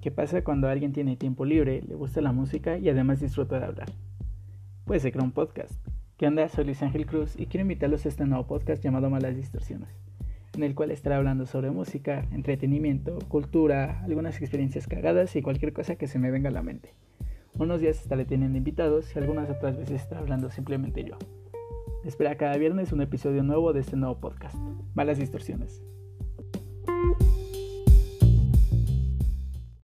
¿Qué pasa cuando alguien tiene tiempo libre, le gusta la música y además disfruta de hablar? Pues se crea un podcast. ¿Qué onda? Soy Luis Ángel Cruz y quiero invitarlos a este nuevo podcast llamado Malas Distorsiones, en el cual estaré hablando sobre música, entretenimiento, cultura, algunas experiencias cagadas y cualquier cosa que se me venga a la mente. Unos días estaré teniendo invitados y algunas otras veces estaré hablando simplemente yo. Espera cada viernes un episodio nuevo de este nuevo podcast, Malas Distorsiones.